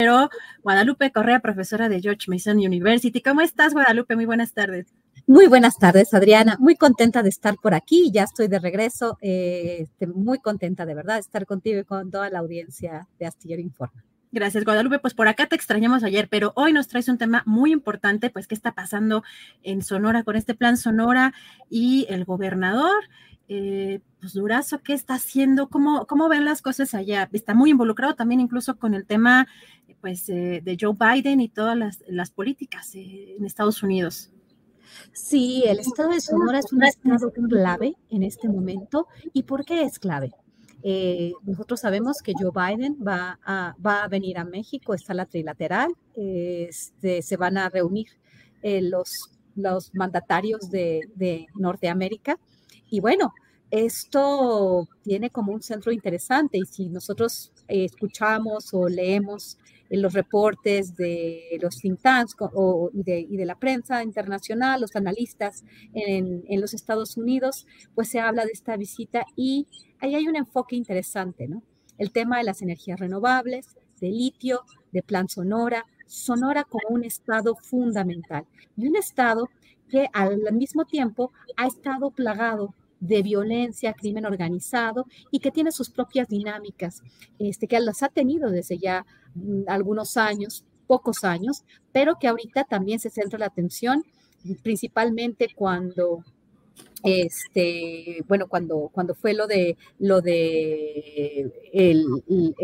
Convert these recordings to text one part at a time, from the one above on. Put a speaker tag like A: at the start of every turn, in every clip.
A: Pero Guadalupe Correa, profesora de George Mason University. ¿Cómo estás, Guadalupe? Muy buenas tardes.
B: Muy buenas tardes, Adriana. Muy contenta de estar por aquí. Ya estoy de regreso. Eh, muy contenta, de verdad, de estar contigo y con toda la audiencia de Astillero Informa.
A: Gracias, Guadalupe. Pues por acá te extrañamos ayer, pero hoy nos traes un tema muy importante, pues qué está pasando en Sonora con este plan Sonora y el gobernador. Eh, pues Durazo, ¿qué está haciendo? ¿Cómo, ¿Cómo ven las cosas allá? Está muy involucrado también incluso con el tema pues, eh, de Joe Biden y todas las, las políticas eh, en Estados Unidos.
B: Sí, el estado de Sonora es un estado clave en este momento. ¿Y por qué es clave? Eh, nosotros sabemos que Joe Biden va a, va a venir a México, está la trilateral, este, se van a reunir los, los mandatarios de, de Norteamérica. Y bueno, esto tiene como un centro interesante y si nosotros escuchamos o leemos en los reportes de los think tanks o, y, de, la prensa internacional, los analistas en, en, los Estados Unidos, pues se habla de esta visita y ahí hay un enfoque interesante, ¿no? El tema de las energías renovables, de litio, de plan Sonora, Sonora como un estado fundamental y un estado que al mismo tiempo ha estado plagado de violencia, crimen organizado y que tiene sus propias dinámicas, este, que las ha tenido desde ya mm, algunos años, pocos años, pero que ahorita también se centra la atención principalmente cuando este, bueno, cuando, cuando fue lo de lo de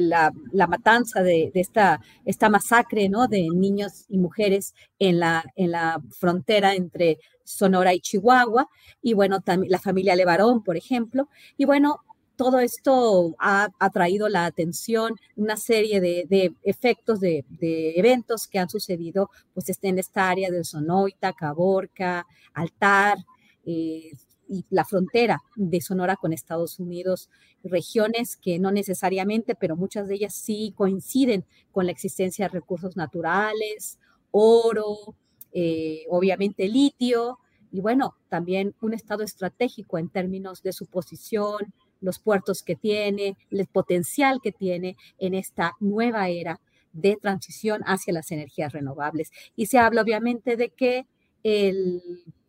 B: la, matanza de, esta, esta masacre ¿no? de niños y mujeres en la, en la frontera entre Sonora y Chihuahua, y bueno, también la familia Levarón, por ejemplo, y bueno, todo esto ha atraído la atención, una serie de, de efectos, de, de, eventos que han sucedido pues, en esta área del Sonoita, Caborca, Altar, eh, y la frontera de Sonora con Estados Unidos, regiones que no necesariamente, pero muchas de ellas sí coinciden con la existencia de recursos naturales, oro, eh, obviamente litio, y bueno, también un estado estratégico en términos de su posición, los puertos que tiene, el potencial que tiene en esta nueva era de transición hacia las energías renovables. Y se habla obviamente de que el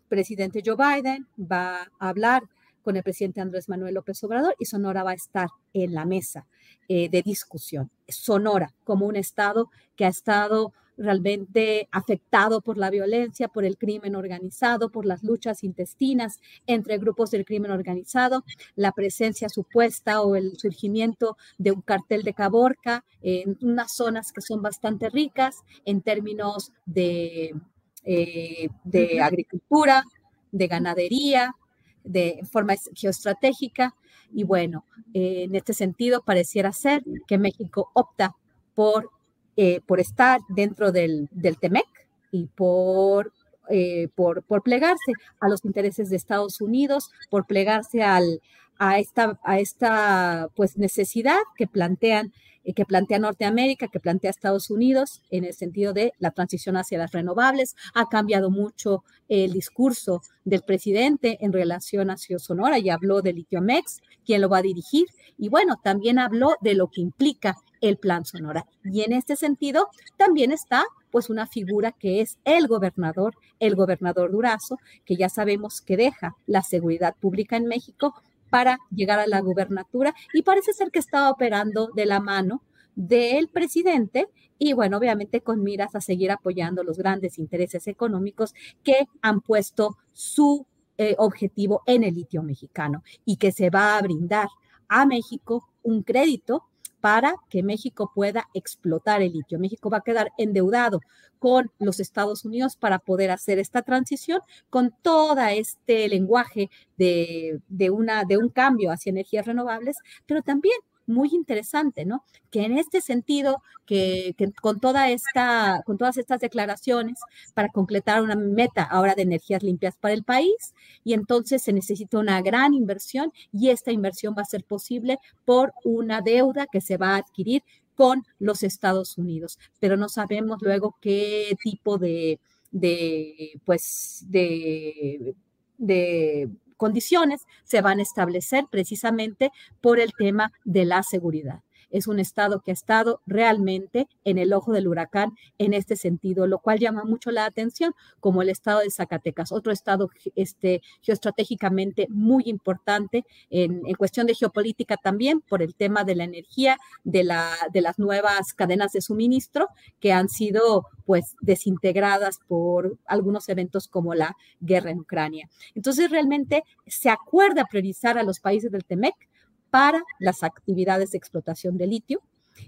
B: presidente Joe Biden va a hablar con el presidente Andrés Manuel López Obrador y Sonora va a estar en la mesa eh, de discusión. Sonora como un estado que ha estado realmente afectado por la violencia, por el crimen organizado, por las luchas intestinas entre grupos del crimen organizado, la presencia supuesta o el surgimiento de un cartel de Caborca en unas zonas que son bastante ricas en términos de eh, de agricultura, de ganadería, de forma geoestratégica. Y bueno, eh, en este sentido, pareciera ser que México opta por, eh, por estar dentro del, del TEMEC y por, por, por, plegarse a los intereses de Estados Unidos, por plegarse al, a esta, a esta pues, necesidad que plantean que plantea Norteamérica, que plantea Estados Unidos en el sentido de la transición hacia las renovables. Ha cambiado mucho el discurso del presidente en relación a Sonora y habló de Litiomex, quién lo va a dirigir. Y bueno, también habló de lo que implica el Plan Sonora. Y en este sentido también está pues una figura que es el gobernador, el gobernador Durazo, que ya sabemos que deja la seguridad pública en México para llegar a la gubernatura y parece ser que estaba operando de la mano del presidente y bueno, obviamente con miras a seguir apoyando los grandes intereses económicos que han puesto su eh, objetivo en el litio mexicano y que se va a brindar a México un crédito para que México pueda explotar el litio. México va a quedar endeudado con los Estados Unidos para poder hacer esta transición con todo este lenguaje de, de, una, de un cambio hacia energías renovables, pero también muy interesante, ¿no? Que en este sentido, que, con, toda esta, con todas estas declaraciones para completar una meta ahora de energías limpias para el país, y entonces se necesita una gran inversión y esta inversión va a ser posible por una deuda que se va a adquirir con los Estados Unidos, pero no sabemos luego qué tipo de, de pues, de, de condiciones se van a establecer precisamente por el tema de la seguridad es un estado que ha estado realmente en el ojo del huracán en este sentido, lo cual llama mucho la atención, como el estado de Zacatecas, otro estado este, geoestratégicamente muy importante en, cuestión de geopolítica también por el tema de la energía, de, la, de las nuevas cadenas de suministro que han sido pues desintegradas por algunos eventos como la guerra en Ucrania. Entonces realmente se acuerda priorizar a los países del TEMEC para las actividades de explotación de litio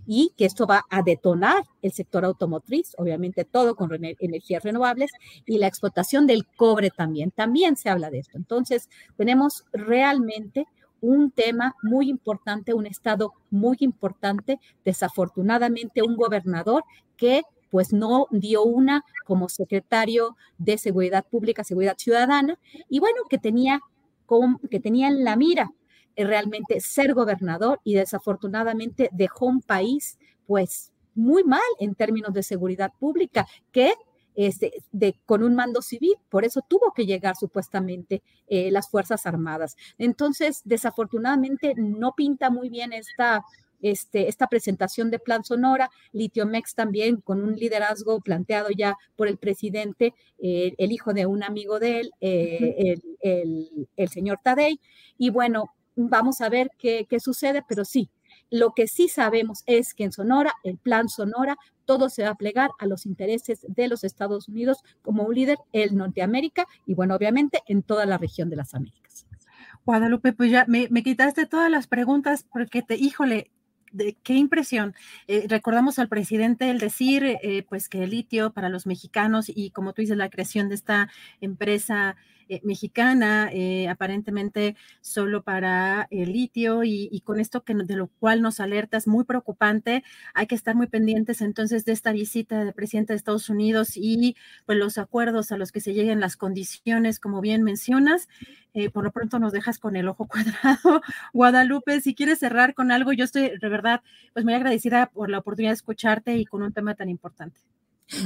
B: y que esto va a detonar el sector automotriz, obviamente todo con energías renovables y la explotación del cobre también. También se habla de esto. Entonces, tenemos realmente un tema muy importante, un estado muy importante, desafortunadamente un gobernador que pues no dio una como secretario de Seguridad Pública, Seguridad Ciudadana, y bueno, que tenía, que tenía en la mira realmente ser gobernador y desafortunadamente dejó un país pues muy mal en términos de seguridad pública que este, de, con un mando civil, por eso tuvo que llegar supuestamente eh, las Fuerzas Armadas. Entonces, desafortunadamente no pinta muy bien esta, este, esta presentación de Plan Sonora, Litiomex también con un liderazgo planteado ya por el presidente, eh, el hijo de un amigo de él, eh, el, el, el, señor Tadei. Y bueno, vamos a ver qué, sucede, pero sí, lo que sí sabemos es que en Sonora, el plan Sonora, todo se va a plegar a los intereses de los Estados Unidos como un líder en Norteamérica y bueno, obviamente en toda la región de las Américas.
A: Guadalupe, pues ya me, me quitaste todas las preguntas porque te, híjole, de, qué impresión. Eh, recordamos al presidente el decir, eh, pues que el litio para los mexicanos y como tú dices, la creación de esta empresa eh, mexicana, eh, aparentemente solo para el litio y, con esto que de lo cual nos alerta es muy preocupante. Hay que estar muy pendientes entonces de esta visita del presidente de Estados Unidos y pues los acuerdos a los que se lleguen las condiciones, como bien mencionas. Eh, por lo pronto nos dejas con el ojo cuadrado. Guadalupe, si quieres cerrar con algo, yo estoy de verdad pues muy agradecida por la oportunidad de escucharte y con un tema tan importante.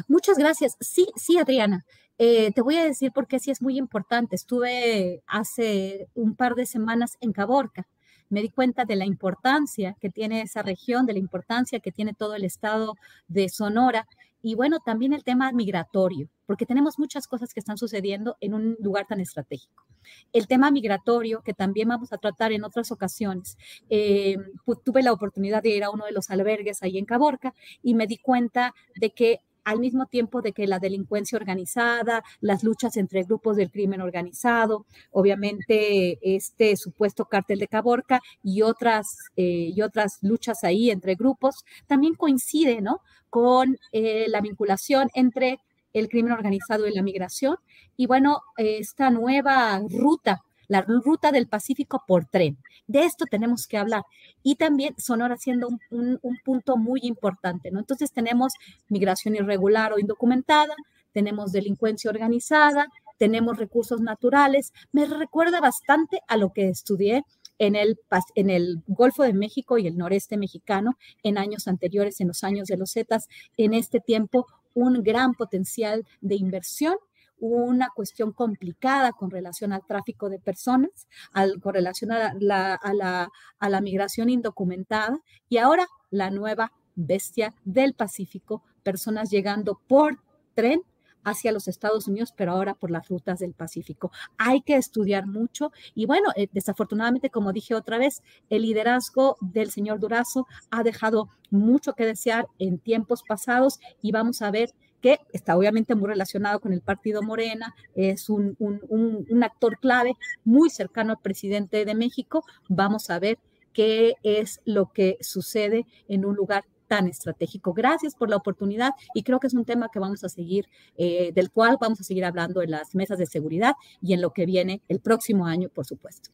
B: Muchas gracias. Sí, sí, Adriana. Eh, te voy a decir por qué sí es muy importante. Estuve hace un par de semanas en Caborca. Me di cuenta de la importancia que tiene esa región, de la importancia que tiene todo el estado de Sonora y bueno, también el tema migratorio, porque tenemos muchas cosas que están sucediendo en un lugar tan estratégico. El tema migratorio, que también vamos a tratar en otras ocasiones. Eh, tuve la oportunidad de ir a uno de los albergues ahí en Caborca y me di cuenta de que al mismo tiempo de que la delincuencia organizada, las luchas entre grupos del crimen organizado, obviamente este supuesto cártel de Caborca y otras, eh, y otras luchas ahí entre grupos, también coincide ¿no? con eh, la vinculación entre el crimen organizado y la migración. Y bueno, esta nueva ruta la ruta del Pacífico por tren. De esto tenemos que hablar. Y también Sonora siendo un, punto muy importante, ¿no? Entonces tenemos migración irregular o indocumentada, tenemos delincuencia organizada, tenemos recursos naturales. Me recuerda bastante a lo que estudié en el, en el Golfo de México y el noreste mexicano en años anteriores, en los años de los Zetas. En este tiempo, un gran potencial de inversión una cuestión complicada con relación al tráfico de personas, al, con relación a la, a, la, migración indocumentada y ahora la nueva bestia del Pacífico, personas llegando por tren hacia los Estados Unidos, pero ahora por las rutas del Pacífico. Hay que estudiar mucho y bueno, eh, desafortunadamente, como dije otra vez, el liderazgo del señor Durazo ha dejado mucho que desear en tiempos pasados y vamos a ver que está obviamente muy relacionado con el partido Morena, es un, un actor clave muy cercano al presidente de México. Vamos a ver qué es lo que sucede en un lugar tan estratégico. Gracias por la oportunidad y creo que es un tema que vamos a seguir, eh, del cual vamos a seguir hablando en las mesas de seguridad y en lo que viene el próximo año, por supuesto.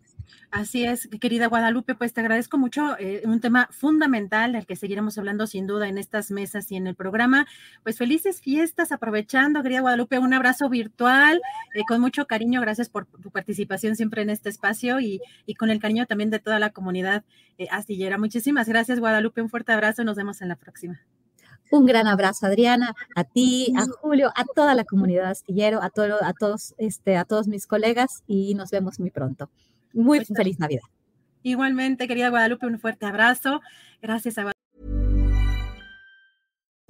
A: Así es, querida Guadalupe, pues te agradezco mucho, eh, un tema fundamental del que seguiremos hablando sin duda en estas mesas y en el programa. Pues felices fiestas, aprovechando, querida Guadalupe, un abrazo virtual, eh, con mucho cariño, gracias por tu participación siempre en este espacio y, con el cariño también de toda la comunidad eh, astillera. Muchísimas gracias, Guadalupe, un fuerte abrazo, nos vemos en la próxima.
B: Un gran abrazo, Adriana, a ti, a Julio, a toda la comunidad astillero, a, todo, a, todos, este, a todos mis colegas y nos vemos muy pronto. Muy pues, feliz Navidad.
A: Igualmente, querida Guadalupe, un fuerte abrazo. Gracias a